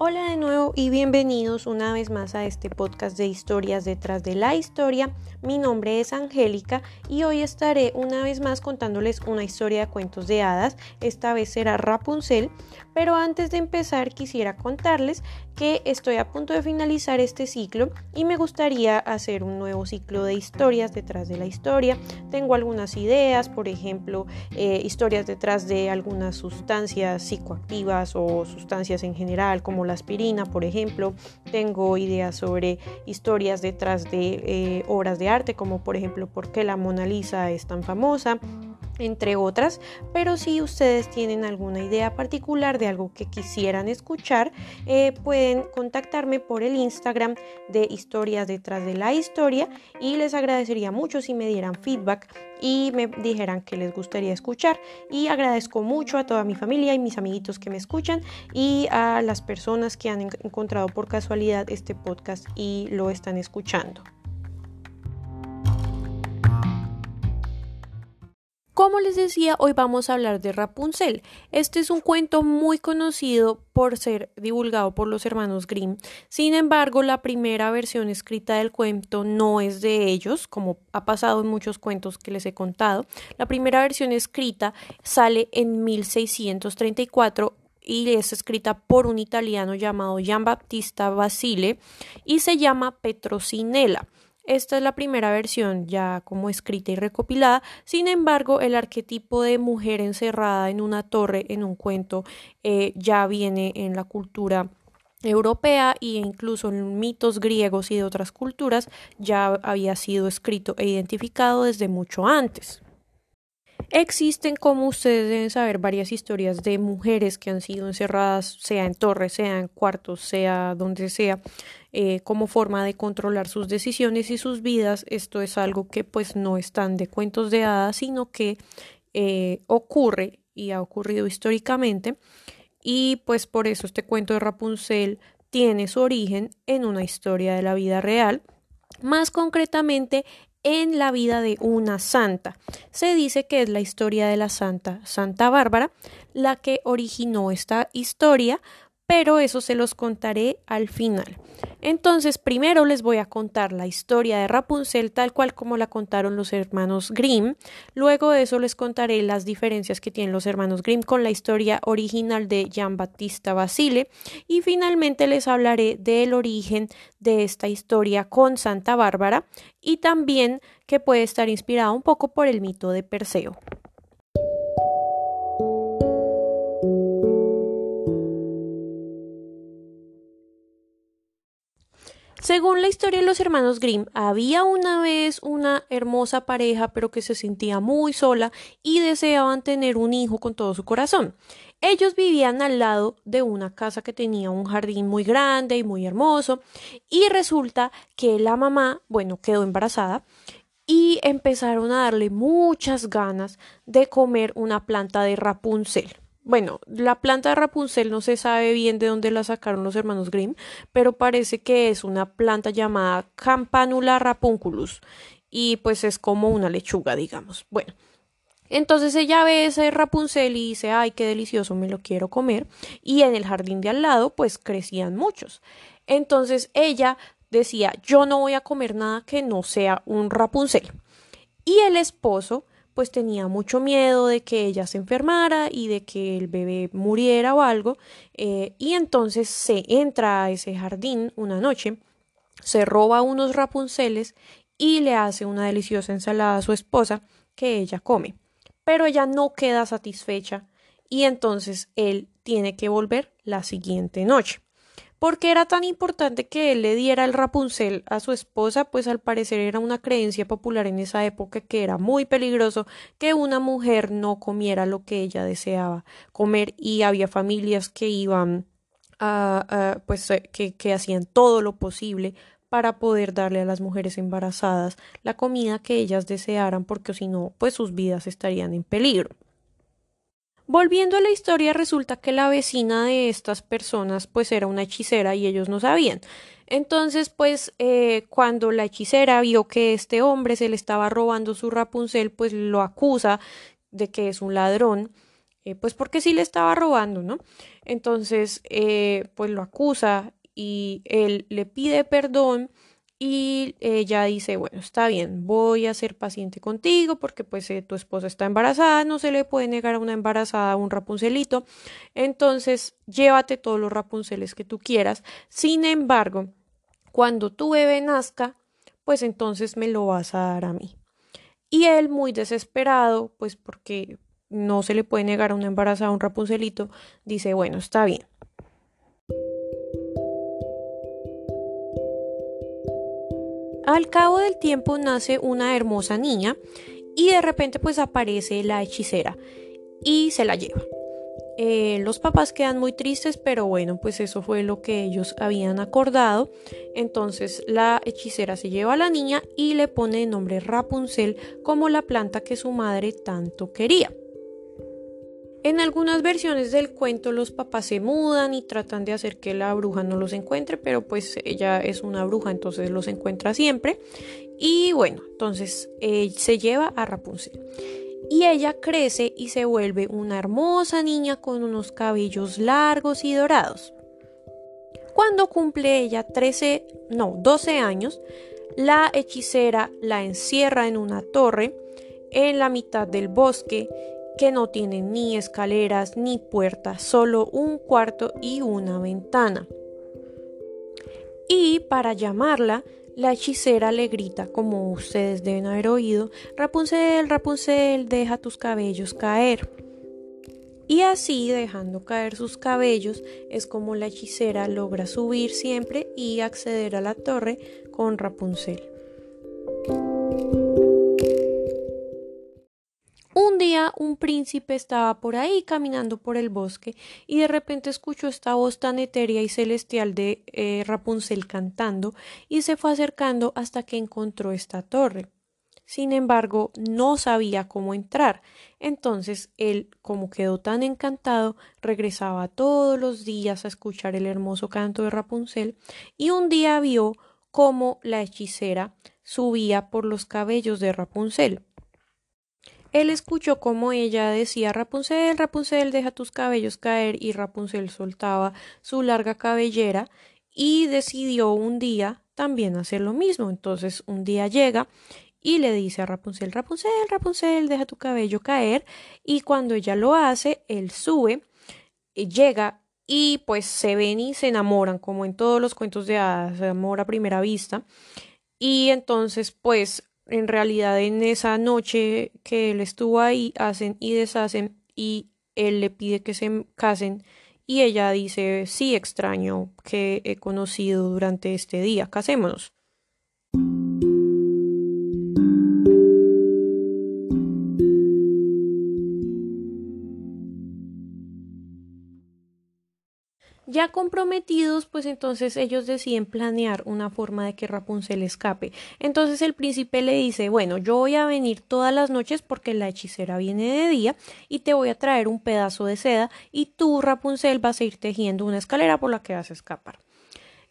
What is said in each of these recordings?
Hola de nuevo y bienvenidos una vez más a este podcast de historias detrás de la historia. Mi nombre es Angélica y hoy estaré una vez más contándoles una historia de cuentos de hadas. Esta vez será Rapunzel, pero antes de empezar quisiera contarles que estoy a punto de finalizar este ciclo y me gustaría hacer un nuevo ciclo de historias detrás de la historia. Tengo algunas ideas, por ejemplo, eh, historias detrás de algunas sustancias psicoactivas o sustancias en general como la aspirina, por ejemplo. Tengo ideas sobre historias detrás de eh, obras de arte, como por ejemplo por qué la Mona Lisa es tan famosa entre otras, pero si ustedes tienen alguna idea particular de algo que quisieran escuchar, eh, pueden contactarme por el Instagram de historias detrás de la historia y les agradecería mucho si me dieran feedback y me dijeran que les gustaría escuchar y agradezco mucho a toda mi familia y mis amiguitos que me escuchan y a las personas que han encontrado por casualidad este podcast y lo están escuchando. Como les decía, hoy vamos a hablar de Rapunzel. Este es un cuento muy conocido por ser divulgado por los hermanos Grimm. Sin embargo, la primera versión escrita del cuento no es de ellos, como ha pasado en muchos cuentos que les he contado. La primera versión escrita sale en 1634 y es escrita por un italiano llamado Gian Battista Basile y se llama Petrocinella. Esta es la primera versión ya como escrita y recopilada. Sin embargo, el arquetipo de mujer encerrada en una torre en un cuento eh, ya viene en la cultura europea e incluso en mitos griegos y de otras culturas ya había sido escrito e identificado desde mucho antes. Existen, como ustedes deben saber, varias historias de mujeres que han sido encerradas, sea en torres, sea en cuartos, sea donde sea, eh, como forma de controlar sus decisiones y sus vidas. Esto es algo que pues no están de cuentos de hadas, sino que eh, ocurre y ha ocurrido históricamente. Y pues por eso este cuento de Rapunzel tiene su origen en una historia de la vida real, más concretamente en la vida de una santa. Se dice que es la historia de la santa Santa Bárbara la que originó esta historia, pero eso se los contaré al final. Entonces, primero les voy a contar la historia de Rapunzel tal cual como la contaron los hermanos Grimm. Luego de eso les contaré las diferencias que tienen los hermanos Grimm con la historia original de Jean Battista Basile. Y finalmente les hablaré del origen de esta historia con Santa Bárbara y también que puede estar inspirada un poco por el mito de Perseo. Según la historia de los hermanos Grimm, había una vez una hermosa pareja, pero que se sentía muy sola y deseaban tener un hijo con todo su corazón. Ellos vivían al lado de una casa que tenía un jardín muy grande y muy hermoso, y resulta que la mamá, bueno, quedó embarazada y empezaron a darle muchas ganas de comer una planta de Rapunzel. Bueno, la planta de Rapunzel no se sabe bien de dónde la sacaron los hermanos Grimm, pero parece que es una planta llamada Campanula rapunculus y pues es como una lechuga, digamos. Bueno, entonces ella ve ese Rapunzel y dice, ay, qué delicioso, me lo quiero comer. Y en el jardín de al lado, pues crecían muchos. Entonces ella decía, yo no voy a comer nada que no sea un Rapunzel. Y el esposo pues tenía mucho miedo de que ella se enfermara y de que el bebé muriera o algo, eh, y entonces se entra a ese jardín una noche, se roba unos rapunceles y le hace una deliciosa ensalada a su esposa que ella come. Pero ella no queda satisfecha y entonces él tiene que volver la siguiente noche. ¿Por qué era tan importante que él le diera el Rapunzel a su esposa? Pues al parecer era una creencia popular en esa época que era muy peligroso que una mujer no comiera lo que ella deseaba comer y había familias que iban a, pues eh, que, que hacían todo lo posible para poder darle a las mujeres embarazadas la comida que ellas desearan porque si no pues sus vidas estarían en peligro. Volviendo a la historia, resulta que la vecina de estas personas pues era una hechicera y ellos no sabían. Entonces, pues eh, cuando la hechicera vio que este hombre se le estaba robando su Rapunzel, pues lo acusa de que es un ladrón eh, pues porque sí le estaba robando, ¿no? Entonces, eh, pues lo acusa y él le pide perdón y ella dice, bueno, está bien, voy a ser paciente contigo porque pues tu esposa está embarazada, no se le puede negar a una embarazada un rapuncelito, entonces llévate todos los rapunceles que tú quieras, sin embargo, cuando tu bebé nazca, pues entonces me lo vas a dar a mí. Y él muy desesperado, pues porque no se le puede negar a una embarazada un rapuncelito, dice, bueno, está bien. Al cabo del tiempo nace una hermosa niña y de repente pues aparece la hechicera y se la lleva. Eh, los papás quedan muy tristes, pero bueno, pues eso fue lo que ellos habían acordado. Entonces la hechicera se lleva a la niña y le pone el nombre Rapunzel como la planta que su madre tanto quería. En algunas versiones del cuento los papás se mudan y tratan de hacer que la bruja no los encuentre, pero pues ella es una bruja, entonces los encuentra siempre. Y bueno, entonces eh, se lleva a Rapunzel y ella crece y se vuelve una hermosa niña con unos cabellos largos y dorados. Cuando cumple ella 13, no, 12 años, la hechicera la encierra en una torre en la mitad del bosque que no tiene ni escaleras ni puertas, solo un cuarto y una ventana. Y para llamarla, la hechicera le grita, como ustedes deben haber oído, Rapunzel, Rapunzel, deja tus cabellos caer. Y así, dejando caer sus cabellos, es como la hechicera logra subir siempre y acceder a la torre con Rapunzel. Un día un príncipe estaba por ahí caminando por el bosque y de repente escuchó esta voz tan etérea y celestial de eh, Rapunzel cantando y se fue acercando hasta que encontró esta torre. Sin embargo, no sabía cómo entrar. Entonces él, como quedó tan encantado, regresaba todos los días a escuchar el hermoso canto de Rapunzel y un día vio cómo la hechicera subía por los cabellos de Rapunzel. Él escuchó como ella decía Rapunzel, Rapunzel, deja tus cabellos caer y Rapunzel soltaba su larga cabellera y decidió un día también hacer lo mismo. Entonces un día llega y le dice a Rapunzel, Rapunzel, Rapunzel, deja tu cabello caer y cuando ella lo hace, él sube, y llega y pues se ven y se enamoran, como en todos los cuentos de hadas, amor a primera vista. Y entonces pues en realidad en esa noche que él estuvo ahí hacen y deshacen y él le pide que se casen y ella dice sí extraño que he conocido durante este día casémonos Ya comprometidos, pues entonces ellos deciden planear una forma de que Rapunzel escape. Entonces el príncipe le dice, bueno, yo voy a venir todas las noches porque la hechicera viene de día y te voy a traer un pedazo de seda y tú, Rapunzel, vas a ir tejiendo una escalera por la que vas a escapar.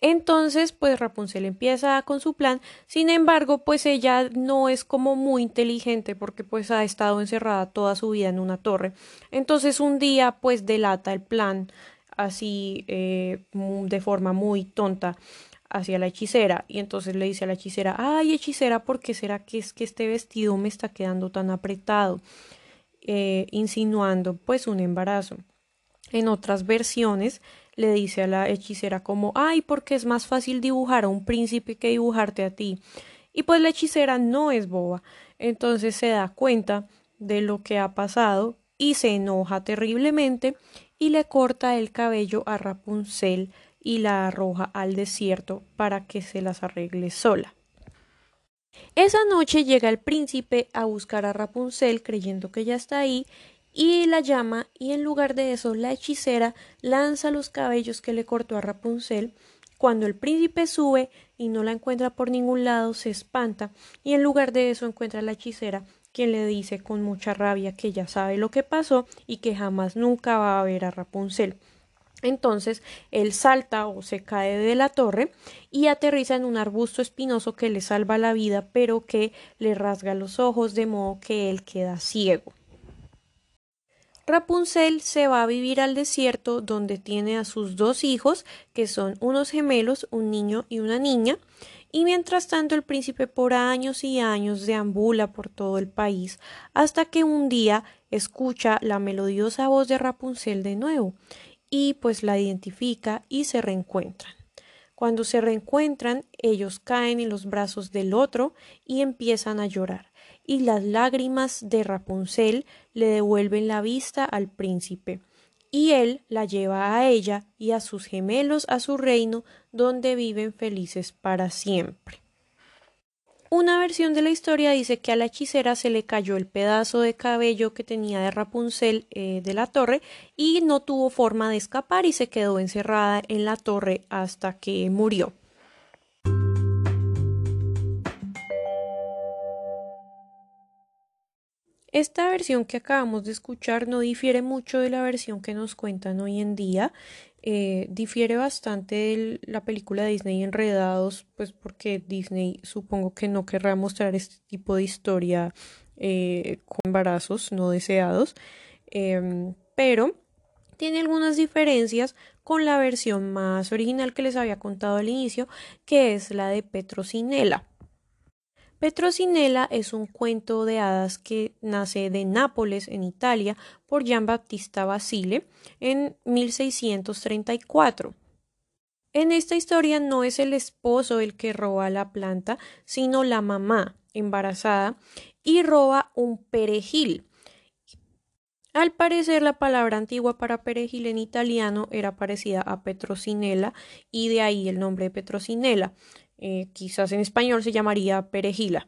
Entonces, pues Rapunzel empieza con su plan, sin embargo, pues ella no es como muy inteligente porque pues ha estado encerrada toda su vida en una torre. Entonces un día pues delata el plan así eh, de forma muy tonta hacia la hechicera y entonces le dice a la hechicera ay hechicera ¿por qué será que es que este vestido me está quedando tan apretado? Eh, insinuando pues un embarazo. En otras versiones le dice a la hechicera como ay porque es más fácil dibujar a un príncipe que dibujarte a ti. Y pues la hechicera no es boba, entonces se da cuenta de lo que ha pasado y se enoja terriblemente y le corta el cabello a Rapunzel y la arroja al desierto para que se las arregle sola. Esa noche llega el príncipe a buscar a Rapunzel creyendo que ya está ahí y la llama y en lugar de eso la hechicera lanza los cabellos que le cortó a Rapunzel. Cuando el príncipe sube y no la encuentra por ningún lado se espanta y en lugar de eso encuentra a la hechicera quien le dice con mucha rabia que ya sabe lo que pasó y que jamás nunca va a ver a Rapunzel. Entonces él salta o se cae de la torre y aterriza en un arbusto espinoso que le salva la vida, pero que le rasga los ojos de modo que él queda ciego. Rapunzel se va a vivir al desierto donde tiene a sus dos hijos, que son unos gemelos, un niño y una niña, y mientras tanto el príncipe por años y años deambula por todo el país hasta que un día escucha la melodiosa voz de Rapunzel de nuevo y pues la identifica y se reencuentran. Cuando se reencuentran, ellos caen en los brazos del otro y empiezan a llorar y las lágrimas de Rapunzel le devuelven la vista al príncipe, y él la lleva a ella y a sus gemelos a su reino, donde viven felices para siempre. Una versión de la historia dice que a la hechicera se le cayó el pedazo de cabello que tenía de Rapunzel eh, de la torre y no tuvo forma de escapar y se quedó encerrada en la torre hasta que murió. Esta versión que acabamos de escuchar no difiere mucho de la versión que nos cuentan hoy en día. Eh, difiere bastante de la película de Disney Enredados, pues porque Disney supongo que no querrá mostrar este tipo de historia eh, con embarazos no deseados. Em, pero tiene algunas diferencias con la versión más original que les había contado al inicio, que es la de Petrocinela. Petrocinela es un cuento de hadas que nace de Nápoles, en Italia, por Gian Battista Basile en 1634. En esta historia no es el esposo el que roba la planta, sino la mamá embarazada y roba un perejil. Al parecer la palabra antigua para perejil en italiano era parecida a petrocinela y de ahí el nombre de. Eh, quizás en español se llamaría perejila.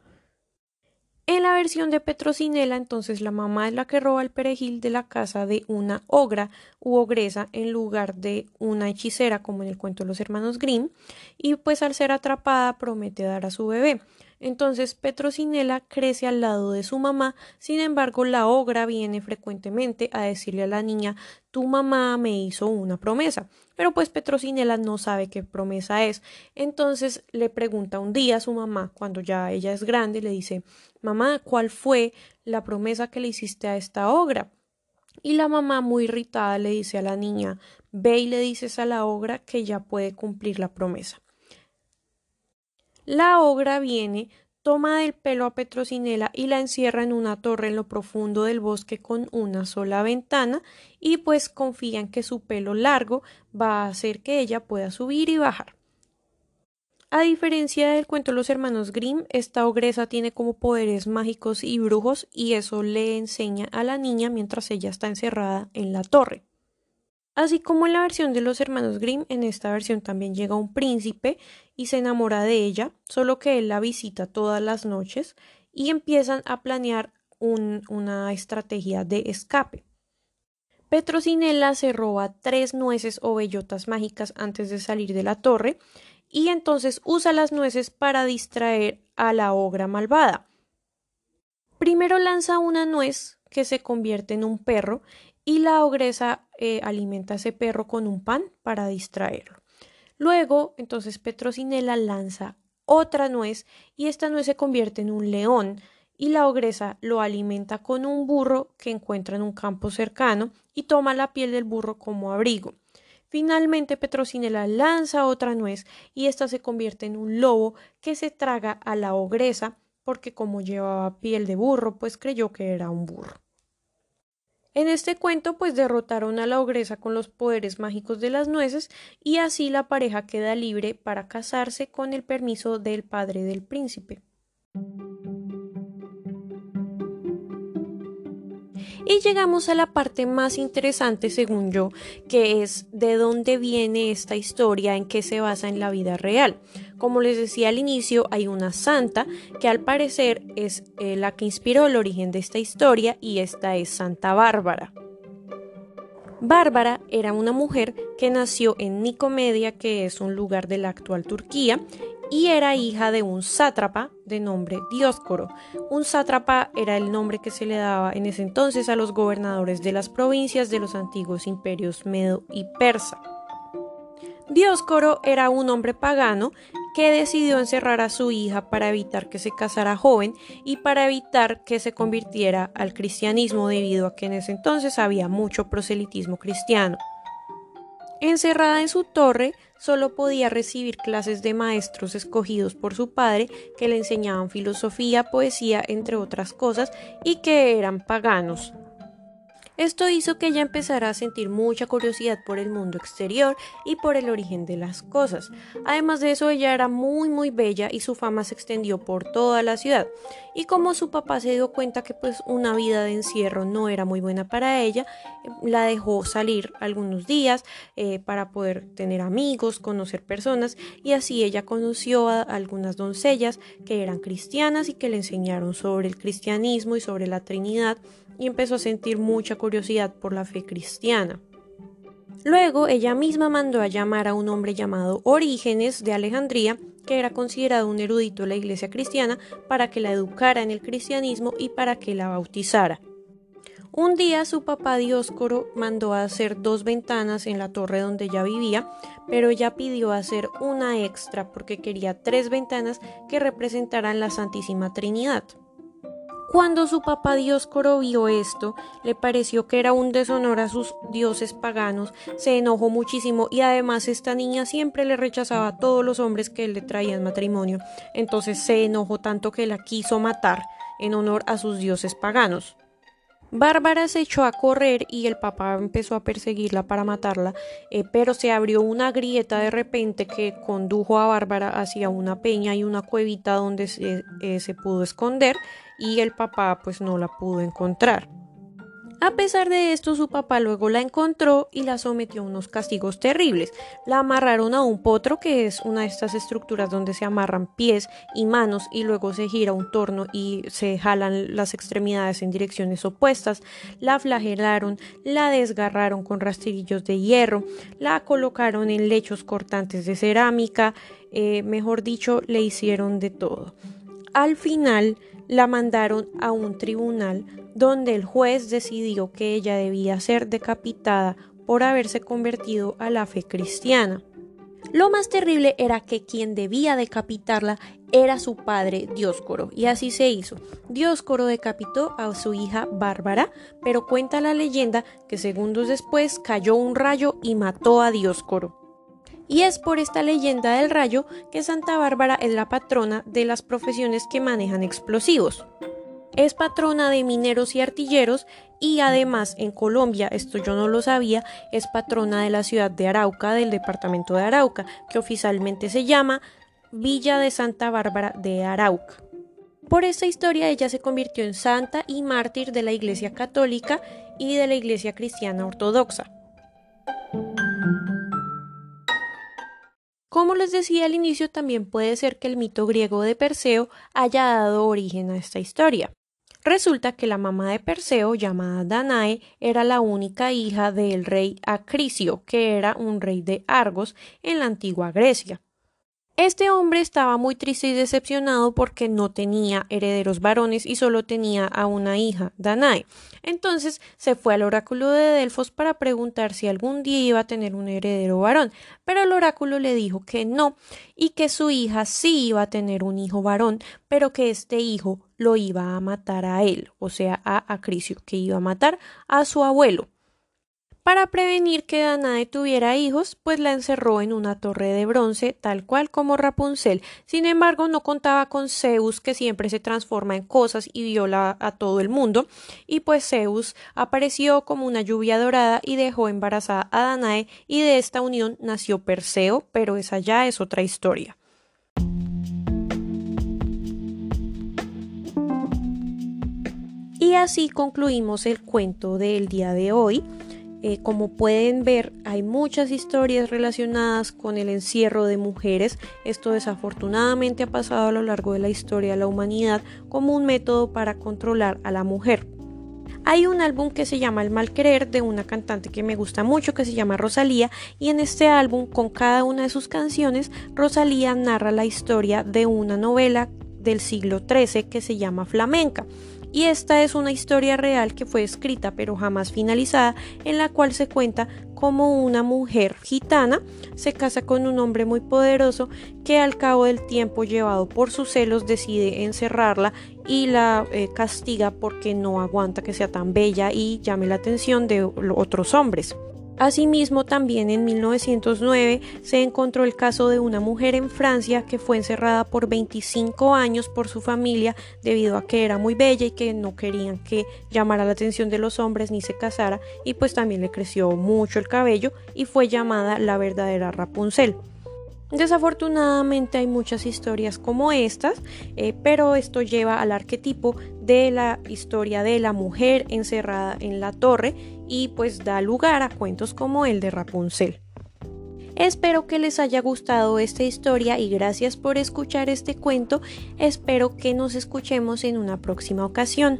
En la versión de Petrocinela, entonces la mamá es la que roba el perejil de la casa de una ogra u ogresa en lugar de una hechicera como en el cuento de los hermanos Grimm y pues al ser atrapada promete dar a su bebé. Entonces Petrocinela crece al lado de su mamá, sin embargo la ogra viene frecuentemente a decirle a la niña tu mamá me hizo una promesa. Pero pues Petrocinela no sabe qué promesa es. Entonces le pregunta un día a su mamá, cuando ya ella es grande, le dice Mamá, ¿cuál fue la promesa que le hiciste a esta ogra? Y la mamá, muy irritada, le dice a la niña Ve y le dices a la ogra que ya puede cumplir la promesa. La ogra viene, toma del pelo a Petrocinela y la encierra en una torre en lo profundo del bosque con una sola ventana y pues confían que su pelo largo va a hacer que ella pueda subir y bajar. A diferencia del cuento de los hermanos Grimm, esta ogresa tiene como poderes mágicos y brujos y eso le enseña a la niña mientras ella está encerrada en la torre. Así como en la versión de los hermanos Grimm, en esta versión también llega un príncipe y se enamora de ella, solo que él la visita todas las noches y empiezan a planear una estrategia de escape. Petrocinela se roba tres nueces o bellotas mágicas antes de salir de la torre y entonces usa las nueces para distraer a la ogra malvada. Primero lanza una nuez que se convierte en un perro y la ogresa eh, alimenta a ese perro con un pan para distraerlo. Luego, entonces Petrocinela lanza otra nuez y esta nuez se convierte en un león y la ogresa lo alimenta con un burro que encuentra en un campo cercano y toma la piel del burro como abrigo. Finalmente Petrocinela lanza otra nuez y ésta se convierte en un lobo que se traga a la ogresa porque como llevaba piel de burro pues creyó que era un burro. En este cuento pues derrotaron a la ogresa con los poderes mágicos de las nueces y así la pareja queda libre para casarse con el permiso del padre del príncipe. Y llegamos a la parte más interesante, según yo, que es de dónde viene esta historia, en qué se basa en la vida real. Como les decía al inicio, hay una santa que al parecer es eh, la que inspiró el origen de esta historia y esta es Santa Bárbara. Bárbara era una mujer que nació en Nicomedia, que es un lugar de la actual Turquía, y era hija de un sátrapa de nombre Dioscoro. Un sátrapa era el nombre que se le daba en ese entonces a los gobernadores de las provincias de los antiguos imperios Medo y Persa. Dioscoro era un hombre pagano que decidió encerrar a su hija para evitar que se casara joven y para evitar que se convirtiera al cristianismo debido a que en ese entonces había mucho proselitismo cristiano. Encerrada en su torre, solo podía recibir clases de maestros escogidos por su padre que le enseñaban filosofía, poesía, entre otras cosas, y que eran paganos. Esto hizo que ella empezara a sentir mucha curiosidad por el mundo exterior y por el origen de las cosas. Además de eso, ella era muy muy bella y su fama se extendió por toda la ciudad. Y como su papá se dio cuenta que pues una vida de encierro no era muy buena para ella, la dejó salir algunos días eh, para poder tener amigos, conocer personas y así ella conoció a algunas doncellas que eran cristianas y que le enseñaron sobre el cristianismo y sobre la Trinidad y empezó a sentir mucha curiosidad por la fe cristiana. Luego ella misma mandó a llamar a un hombre llamado Orígenes de Alejandría, que era considerado un erudito de la iglesia cristiana, para que la educara en el cristianismo y para que la bautizara. Un día su papá Dioscoro mandó a hacer dos ventanas en la torre donde ella vivía, pero ella pidió hacer una extra porque quería tres ventanas que representaran la Santísima Trinidad. Cuando su papá Dioscoro vio esto, le pareció que era un deshonor a sus dioses paganos, se enojó muchísimo y además esta niña siempre le rechazaba a todos los hombres que le traían matrimonio, entonces se enojó tanto que la quiso matar en honor a sus dioses paganos. Bárbara se echó a correr y el papá empezó a perseguirla para matarla, eh, pero se abrió una grieta de repente que condujo a Bárbara hacia una peña y una cuevita donde se, eh, se pudo esconder y el papá pues no la pudo encontrar. A pesar de esto, su papá luego la encontró y la sometió a unos castigos terribles. La amarraron a un potro, que es una de estas estructuras donde se amarran pies y manos y luego se gira un torno y se jalan las extremidades en direcciones opuestas. La flagelaron, la desgarraron con rastrillos de hierro, la colocaron en lechos cortantes de cerámica, eh, mejor dicho, le hicieron de todo. Al final la mandaron a un tribunal donde el juez decidió que ella debía ser decapitada por haberse convertido a la fe cristiana. Lo más terrible era que quien debía decapitarla era su padre Dioscoro, y así se hizo. Dioscoro decapitó a su hija Bárbara, pero cuenta la leyenda que segundos después cayó un rayo y mató a Dioscoro. Y es por esta leyenda del rayo que Santa Bárbara es la patrona de las profesiones que manejan explosivos. Es patrona de mineros y artilleros y además en Colombia, esto yo no lo sabía, es patrona de la ciudad de Arauca, del departamento de Arauca, que oficialmente se llama Villa de Santa Bárbara de Arauca. Por esta historia ella se convirtió en santa y mártir de la Iglesia Católica y de la Iglesia Cristiana Ortodoxa. Como les decía al inicio, también puede ser que el mito griego de Perseo haya dado origen a esta historia. Resulta que la mamá de Perseo, llamada Danae, era la única hija del rey Acrisio, que era un rey de Argos en la antigua Grecia. Este hombre estaba muy triste y decepcionado porque no tenía herederos varones y solo tenía a una hija, Danae. Entonces se fue al oráculo de Delfos para preguntar si algún día iba a tener un heredero varón, pero el oráculo le dijo que no y que su hija sí iba a tener un hijo varón, pero que este hijo lo iba a matar a él, o sea, a Acrisio, que iba a matar a su abuelo. Para prevenir que Danae tuviera hijos, pues la encerró en una torre de bronce, tal cual como Rapunzel. Sin embargo, no contaba con Zeus, que siempre se transforma en cosas y viola a todo el mundo, y pues Zeus apareció como una lluvia dorada y dejó embarazada a Danae, y de esta unión nació Perseo, pero esa ya es otra historia. Y así concluimos el cuento del día de hoy. Eh, como pueden ver, hay muchas historias relacionadas con el encierro de mujeres. Esto desafortunadamente ha pasado a lo largo de la historia de la humanidad como un método para controlar a la mujer. Hay un álbum que se llama El mal querer de una cantante que me gusta mucho que se llama Rosalía y en este álbum con cada una de sus canciones Rosalía narra la historia de una novela del siglo XIII que se llama Flamenca Y esta es una historia real que fue escrita pero jamás finalizada, en la cual se cuenta cómo una mujer gitana se casa con un hombre muy poderoso que al cabo del tiempo llevado por sus celos decide encerrarla y la eh, castiga porque no aguanta que sea tan bella y llame la atención de otros hombres. Asimismo, también en 1909 se encontró el caso de una mujer en Francia que fue encerrada por 25 años por su familia debido a que era muy bella y que no querían que llamara la atención de los hombres ni se casara y pues también le creció mucho el cabello y fue llamada la verdadera Rapunzel. Desafortunadamente hay muchas historias como estas, eh, pero esto lleva al arquetipo de la historia de la mujer encerrada en la torre y pues da lugar a cuentos como el de Rapunzel. Espero que les haya gustado esta historia y gracias por escuchar este cuento. Espero que nos escuchemos en una próxima ocasión.